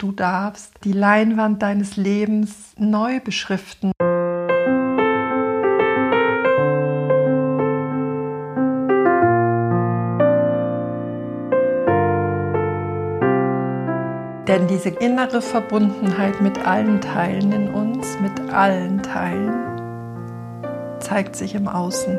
Du darfst die Leinwand deines Lebens neu beschriften. Denn diese innere Verbundenheit mit allen Teilen in uns, mit allen Teilen, zeigt sich im Außen.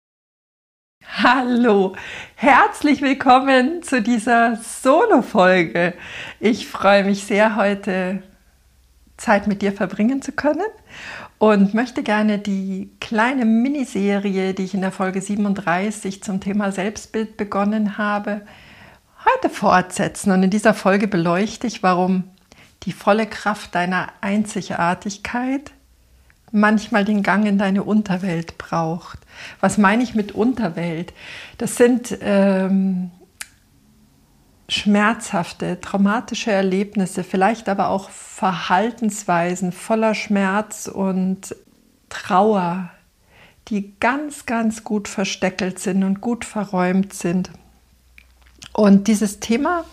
Hallo, herzlich willkommen zu dieser Solo-Folge. Ich freue mich sehr, heute Zeit mit dir verbringen zu können und möchte gerne die kleine Miniserie, die ich in der Folge 37 zum Thema Selbstbild begonnen habe, heute fortsetzen. Und in dieser Folge beleuchte ich, warum die volle Kraft deiner Einzigartigkeit manchmal den Gang in deine Unterwelt braucht. Was meine ich mit Unterwelt? Das sind ähm, schmerzhafte, traumatische Erlebnisse, vielleicht aber auch Verhaltensweisen voller Schmerz und Trauer, die ganz, ganz gut versteckelt sind und gut verräumt sind. Und dieses Thema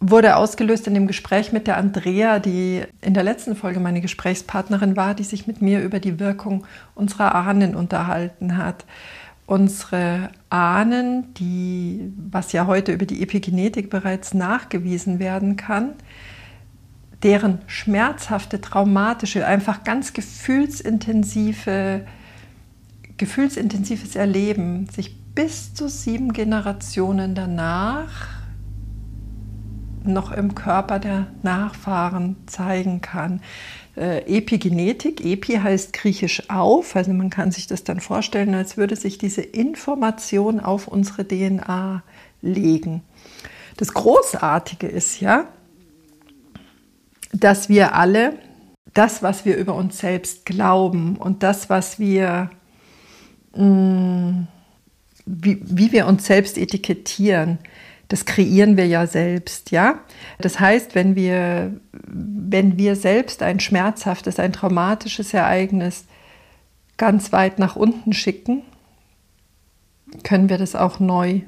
wurde ausgelöst in dem Gespräch mit der Andrea, die in der letzten Folge meine Gesprächspartnerin war, die sich mit mir über die Wirkung unserer Ahnen unterhalten hat. Unsere Ahnen, die, was ja heute über die Epigenetik bereits nachgewiesen werden kann, deren schmerzhafte, traumatische, einfach ganz gefühlsintensive, gefühlsintensives Erleben sich bis zu sieben Generationen danach noch im Körper der Nachfahren zeigen kann. Äh, Epigenetik, Epi heißt griechisch auf, also man kann sich das dann vorstellen, als würde sich diese Information auf unsere DNA legen. Das Großartige ist ja, dass wir alle das, was wir über uns selbst glauben und das, was wir, mh, mm, wie, wie wir uns selbst etikettieren, das kreieren wir ja selbst, ja. Das heißt, wenn wir, wenn wir selbst ein schmerzhaftes, ein traumatisches Ereignis ganz weit nach unten schicken, können wir das auch neu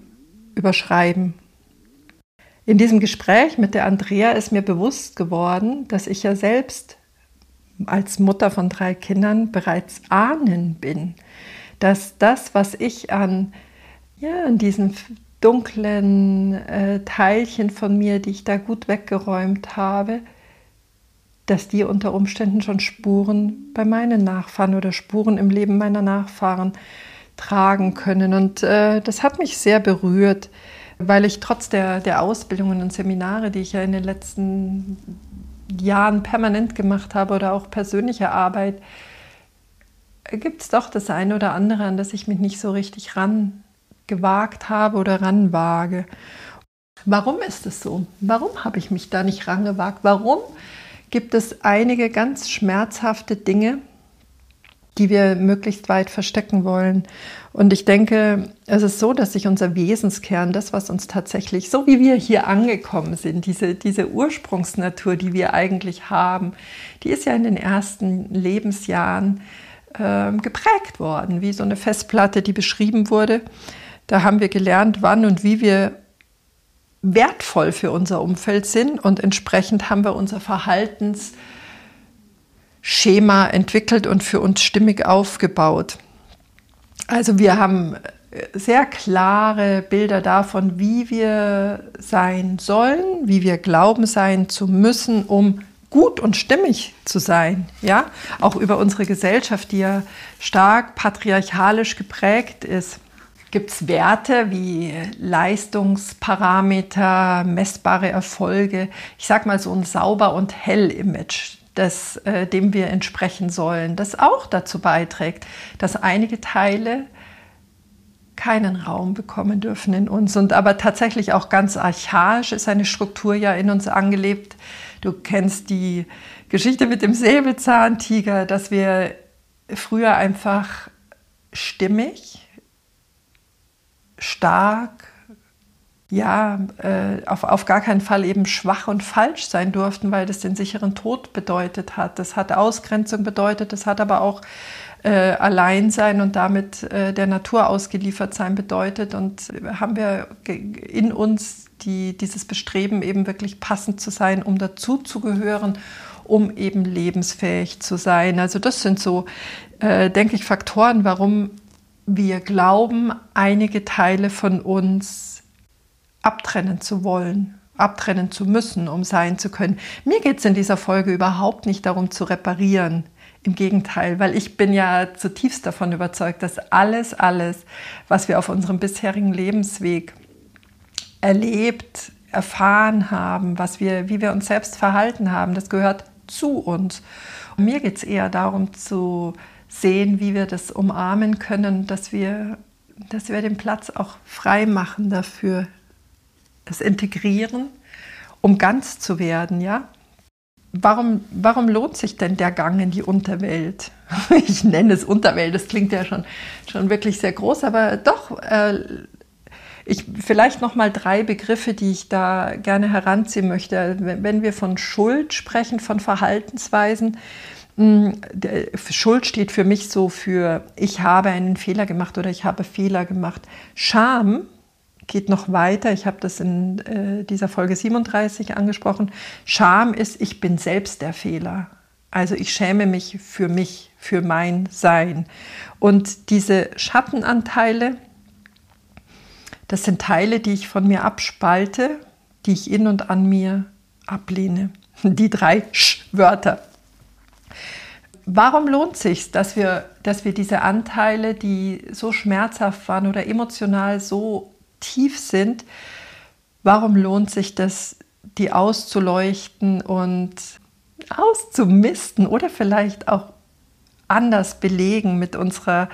überschreiben. In diesem Gespräch mit der Andrea ist mir bewusst geworden, dass ich ja selbst als Mutter von drei Kindern bereits ahnen bin, dass das, was ich an, ja, an diesen dunklen äh, Teilchen von mir, die ich da gut weggeräumt habe, dass die unter Umständen schon Spuren bei meinen Nachfahren oder Spuren im Leben meiner Nachfahren tragen können. Und äh, das hat mich sehr berührt, weil ich trotz der, der Ausbildungen und Seminare, die ich ja in den letzten Jahren permanent gemacht habe oder auch persönliche Arbeit, gibt es doch das eine oder andere, an das ich mich nicht so richtig ran gewagt habe oder ranwage. Warum ist es so? Warum habe ich mich da nicht rangewagt? Warum gibt es einige ganz schmerzhafte Dinge, die wir möglichst weit verstecken wollen? Und ich denke, es ist so, dass sich unser Wesenskern, das, was uns tatsächlich, so wie wir hier angekommen sind, diese, diese Ursprungsnatur, die wir eigentlich haben, die ist ja in den ersten Lebensjahren äh, geprägt worden, wie so eine Festplatte, die beschrieben wurde. Da haben wir gelernt, wann und wie wir wertvoll für unser Umfeld sind und entsprechend haben wir unser Verhaltensschema entwickelt und für uns stimmig aufgebaut. Also wir haben sehr klare Bilder davon, wie wir sein sollen, wie wir glauben sein zu müssen, um gut und stimmig zu sein, ja, auch über unsere Gesellschaft, die ja stark patriarchalisch geprägt ist gibt es Werte wie Leistungsparameter, messbare Erfolge. Ich sage mal so ein sauber und hell Image, das, äh, dem wir entsprechen sollen, das auch dazu beiträgt, dass einige Teile keinen Raum bekommen dürfen in uns. Und aber tatsächlich auch ganz archaisch ist eine Struktur ja in uns angelebt. Du kennst die Geschichte mit dem Säbelzahntiger, dass wir früher einfach stimmig, stark, ja, äh, auf, auf gar keinen Fall eben schwach und falsch sein durften, weil das den sicheren Tod bedeutet hat. Das hat Ausgrenzung bedeutet, das hat aber auch äh, Alleinsein und damit äh, der Natur ausgeliefert sein bedeutet. Und haben wir in uns die, dieses Bestreben, eben wirklich passend zu sein, um dazuzugehören, um eben lebensfähig zu sein. Also das sind so, äh, denke ich, Faktoren, warum wir glauben, einige Teile von uns abtrennen zu wollen, abtrennen zu müssen, um sein zu können. Mir geht es in dieser Folge überhaupt nicht darum zu reparieren. Im Gegenteil, weil ich bin ja zutiefst davon überzeugt, dass alles, alles, was wir auf unserem bisherigen Lebensweg erlebt, erfahren haben, was wir, wie wir uns selbst verhalten haben, das gehört zu uns. Und mir geht es eher darum zu sehen, wie wir das umarmen können, dass wir, dass wir den Platz auch frei machen dafür, das Integrieren, um ganz zu werden, ja? Warum, warum lohnt sich denn der Gang in die Unterwelt? Ich nenne es Unterwelt, das klingt ja schon, schon wirklich sehr groß, aber doch, äh, ich, vielleicht noch mal drei Begriffe, die ich da gerne heranziehen möchte. Wenn wir von Schuld sprechen, von Verhaltensweisen, Schuld steht für mich so für, ich habe einen Fehler gemacht oder ich habe Fehler gemacht. Scham geht noch weiter. Ich habe das in äh, dieser Folge 37 angesprochen. Scham ist, ich bin selbst der Fehler. Also ich schäme mich für mich, für mein Sein. Und diese Schattenanteile, das sind Teile, die ich von mir abspalte, die ich in und an mir ablehne. Die drei Sch-Wörter. Warum lohnt sich dass wir, dass wir diese Anteile, die so schmerzhaft waren oder emotional so tief sind, warum lohnt sich das, die auszuleuchten und auszumisten oder vielleicht auch anders belegen mit unserer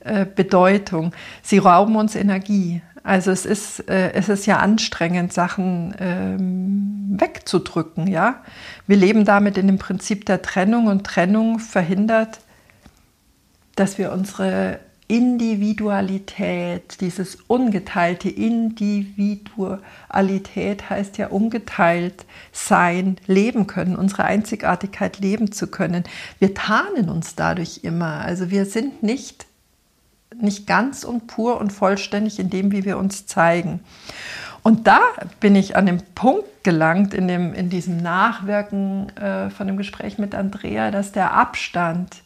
äh, Bedeutung. Sie rauben uns Energie. Also es ist, äh, es ist ja anstrengend, Sachen ähm, wegzudrücken. Ja? Wir leben damit in dem Prinzip der Trennung und Trennung verhindert, dass wir unsere Individualität, dieses ungeteilte Individualität heißt ja ungeteilt sein, leben können, unsere Einzigartigkeit leben zu können. Wir tarnen uns dadurch immer. Also wir sind nicht, nicht ganz und pur und vollständig in dem, wie wir uns zeigen. Und da bin ich an dem Punkt gelangt, in, dem, in diesem Nachwirken äh, von dem Gespräch mit Andrea, dass der Abstand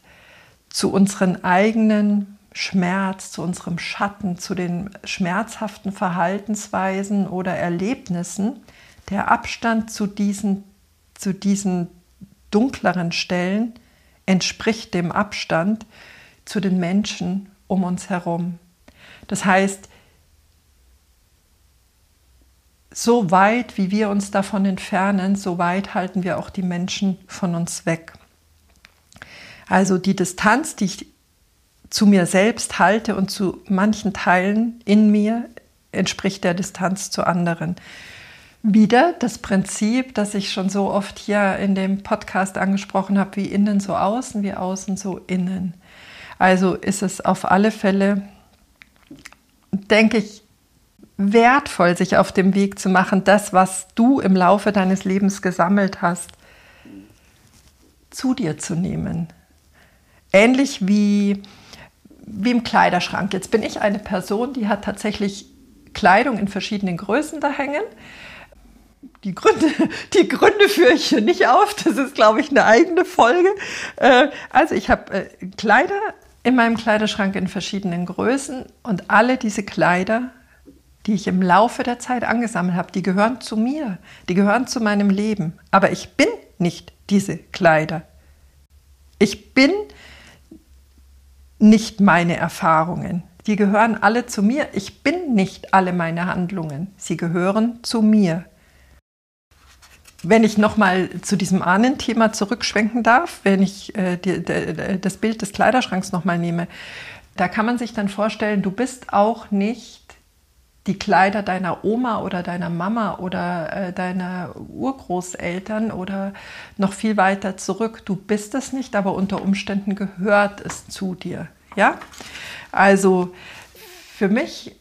zu unseren eigenen Schmerz, zu unserem Schatten, zu den schmerzhaften Verhaltensweisen oder Erlebnissen, der Abstand zu diesen, zu diesen dunkleren Stellen entspricht dem Abstand zu den Menschen um uns herum. Das heißt, so weit, wie wir uns davon entfernen, so weit halten wir auch die Menschen von uns weg. Also die Distanz, die ich zu mir selbst halte und zu manchen Teilen in mir entspricht der Distanz zu anderen. Wieder das Prinzip, das ich schon so oft hier in dem Podcast angesprochen habe, wie innen so außen, wie außen so innen. Also ist es auf alle Fälle, denke ich, wertvoll, sich auf dem Weg zu machen, das, was du im Laufe deines Lebens gesammelt hast, zu dir zu nehmen. Ähnlich wie wie im Kleiderschrank. Jetzt bin ich eine Person, die hat tatsächlich Kleidung in verschiedenen Größen da hängen. Die Gründe, die Gründe führe ich hier nicht auf. Das ist, glaube ich, eine eigene Folge. Äh, also ich habe äh, Kleider in meinem Kleiderschrank in verschiedenen Größen und alle diese Kleider, die ich im Laufe der Zeit angesammelt habe, die gehören zu mir, die gehören zu meinem Leben. Aber ich bin nicht diese Kleider. Ich bin nicht meine Erfahrungen. Die gehören alle zu mir. Ich bin nicht alle meine Handlungen. Sie gehören zu mir. Wenn ich nochmal zu diesem Ahnenthema zurückschwenken darf, wenn ich äh, die, die, das Bild des Kleiderschranks nochmal nehme, da kann man sich dann vorstellen, du bist auch nicht die Kleider deiner Oma oder deiner Mama oder äh, deiner Urgroßeltern oder noch viel weiter zurück. Du bist es nicht, aber unter Umständen gehört es zu dir. Ja? Also für mich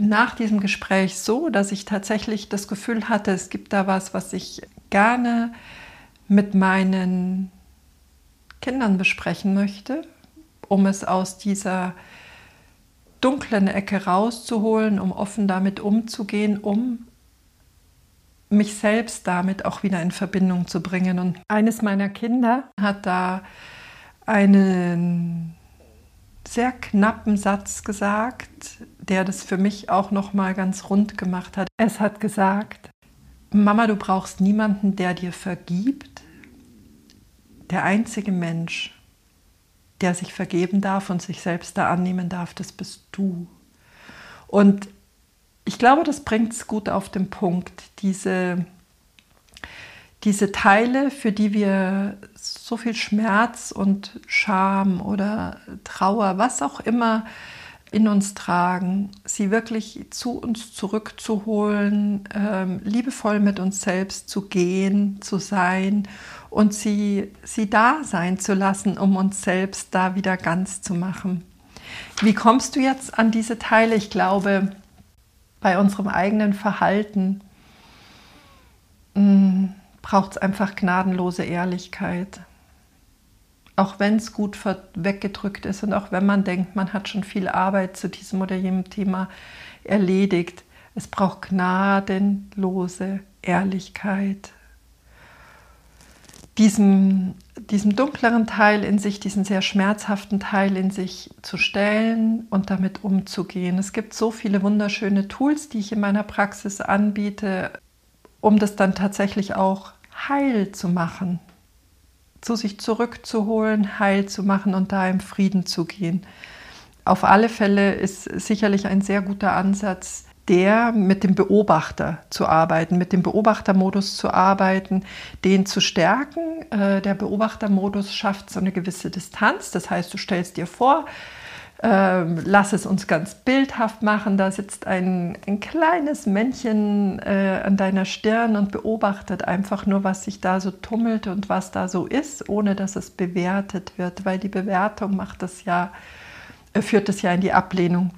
nach diesem Gespräch so, dass ich tatsächlich das Gefühl hatte, es gibt da was, was ich gerne mit meinen Kindern besprechen möchte, um es aus dieser dunklen Ecke rauszuholen, um offen damit umzugehen, um mich selbst damit auch wieder in Verbindung zu bringen. Und eines meiner Kinder hat da einen sehr knappen Satz gesagt, der das für mich auch noch mal ganz rund gemacht hat. Es hat gesagt: Mama, du brauchst niemanden, der dir vergibt. Der einzige Mensch, der sich vergeben darf und sich selbst da annehmen darf, das bist du. Und ich glaube, das bringt es gut auf den Punkt, diese, diese Teile, für die wir so viel Schmerz und Scham oder Trauer, was auch immer in uns tragen, sie wirklich zu uns zurückzuholen, ähm, liebevoll mit uns selbst zu gehen, zu sein und sie, sie da sein zu lassen, um uns selbst da wieder ganz zu machen. Wie kommst du jetzt an diese Teile? Ich glaube, bei unserem eigenen Verhalten mm, braucht es einfach gnadenlose Ehrlichkeit auch wenn es gut weggedrückt ist und auch wenn man denkt, man hat schon viel Arbeit zu diesem oder jenem Thema erledigt, es braucht gnadenlose Ehrlichkeit. Diesem, diesem dunkleren Teil in sich, diesen sehr schmerzhaften Teil in sich zu stellen und damit umzugehen. Es gibt so viele wunderschöne Tools, die ich in meiner Praxis anbiete, um das dann tatsächlich auch heil zu machen, zu sich zurückzuholen, heil zu machen und da im Frieden zu gehen. Auf alle Fälle ist sicherlich ein sehr guter Ansatz, der mit dem Beobachter zu arbeiten, mit dem Beobachtermodus zu arbeiten, den zu stärken. Äh, der Beobachtermodus schafft so eine gewisse Distanz. Das heißt, du stellst dir vor, ähm, lass es uns ganz bildhaft machen. Da sitzt ein, ein kleines Männchen äh, an deiner Stirn und beobachtet einfach nur, was sich da so tummelt und was da so ist, ohne dass es bewertet wird, weil die Bewertung macht das ja, äh, führt es ja in die Ablehnung.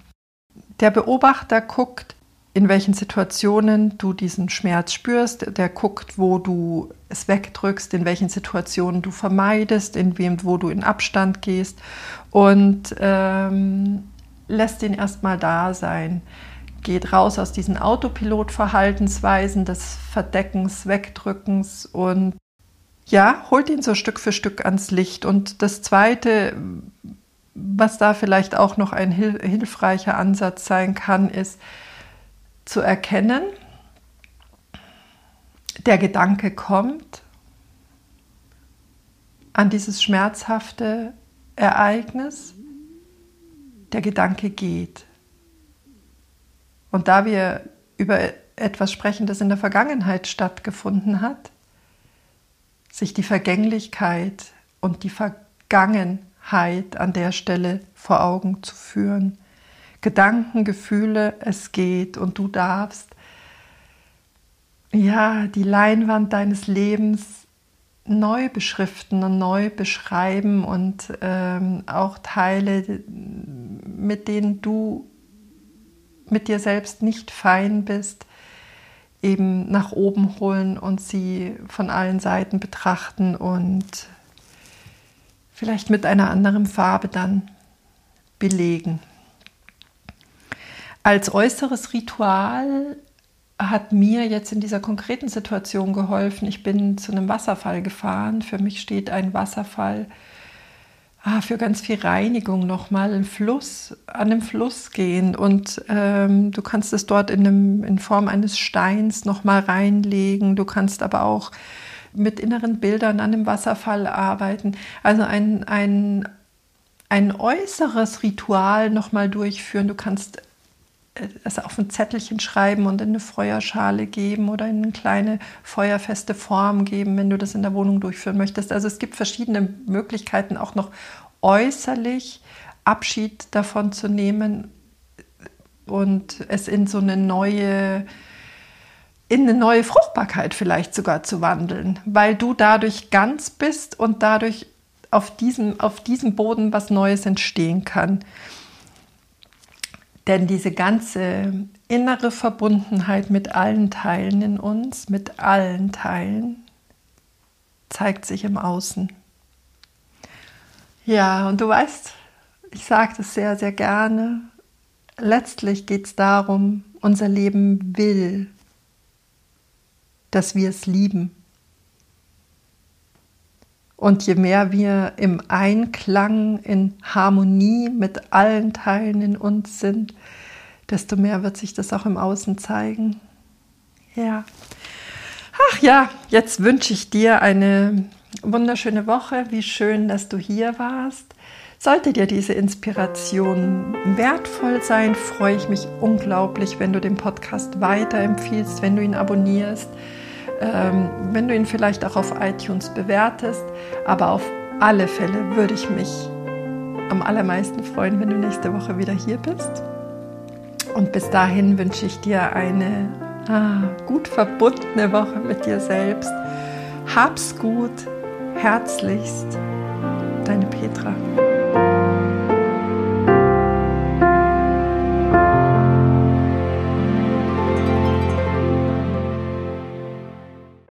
Der Beobachter guckt, in welchen Situationen du diesen Schmerz spürst. Der guckt, wo du es wegdrückst, in welchen Situationen du vermeidest, in wem, wo du in Abstand gehst und ähm, lässt ihn erstmal da sein. Geht raus aus diesen Autopilot-Verhaltensweisen des Verdeckens, Wegdrückens und ja, holt ihn so Stück für Stück ans Licht. Und das Zweite, was da vielleicht auch noch ein hilfreicher Ansatz sein kann, ist, zu erkennen, der Gedanke kommt an dieses schmerzhafte Ereignis, der Gedanke geht. Und da wir über etwas sprechen, das in der Vergangenheit stattgefunden hat, sich die Vergänglichkeit und die Vergangenheit an der Stelle vor Augen zu führen. Gedanken, Gefühle, es geht und du darfst ja die Leinwand deines Lebens neu beschriften und neu beschreiben und ähm, auch Teile, mit denen du mit dir selbst nicht fein bist, eben nach oben holen und sie von allen Seiten betrachten und vielleicht mit einer anderen Farbe dann belegen. Als äußeres Ritual hat mir jetzt in dieser konkreten Situation geholfen. Ich bin zu einem Wasserfall gefahren. Für mich steht ein Wasserfall ah, für ganz viel Reinigung nochmal. Ein Fluss, an einem Fluss gehen und ähm, du kannst es dort in, einem, in Form eines Steins nochmal reinlegen. Du kannst aber auch mit inneren Bildern an dem Wasserfall arbeiten. Also ein, ein, ein äußeres Ritual nochmal durchführen. Du kannst es auf ein Zettelchen schreiben und in eine Feuerschale geben oder in eine kleine feuerfeste Form geben, wenn du das in der Wohnung durchführen möchtest. Also es gibt verschiedene Möglichkeiten, auch noch äußerlich Abschied davon zu nehmen und es in so eine neue, in eine neue Fruchtbarkeit vielleicht sogar zu wandeln, weil du dadurch ganz bist und dadurch auf diesem, auf diesem Boden was Neues entstehen kann. Denn diese ganze innere Verbundenheit mit allen Teilen in uns, mit allen Teilen, zeigt sich im Außen. Ja, und du weißt, ich sage das sehr, sehr gerne. Letztlich geht es darum, unser Leben will, dass wir es lieben. Und je mehr wir im Einklang, in Harmonie mit allen Teilen in uns sind, desto mehr wird sich das auch im Außen zeigen. Ja. Ach ja, jetzt wünsche ich dir eine wunderschöne Woche. Wie schön, dass du hier warst. Sollte dir diese Inspiration wertvoll sein, freue ich mich unglaublich, wenn du den Podcast weiterempfiehlst, wenn du ihn abonnierst ähm, wenn du ihn vielleicht auch auf iTunes bewertest. Aber auf alle Fälle würde ich mich am allermeisten freuen, wenn du nächste Woche wieder hier bist. Und bis dahin wünsche ich dir eine ah, gut verbundene Woche mit dir selbst. Hab's gut, herzlichst, deine Petra.